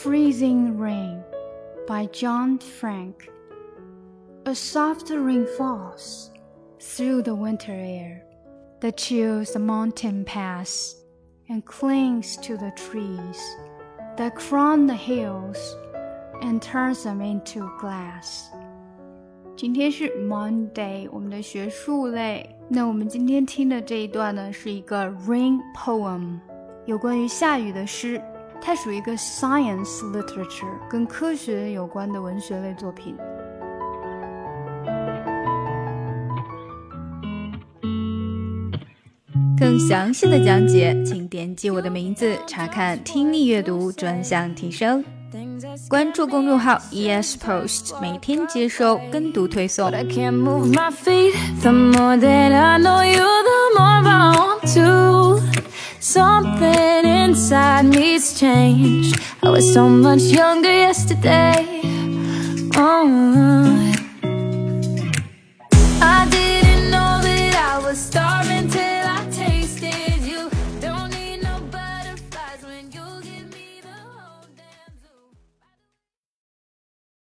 Amazing Rain by John Frank. A soft rain falls through the winter air that chills the mountain pass and clings to the trees that crown the hills and turns them into glass. 今天是 Monday，我们的学术类。那我们今天听的这一段呢，是一个 rain poem，有关于下雨的诗。 它属于一个 science literature，跟科学有关的文学类作品。更详细的讲解，请点击我的名字查看听力阅读专项提升。关注公众号 ES Post，每天接收跟读推送。Changed. I was so much younger yesterday. Oh.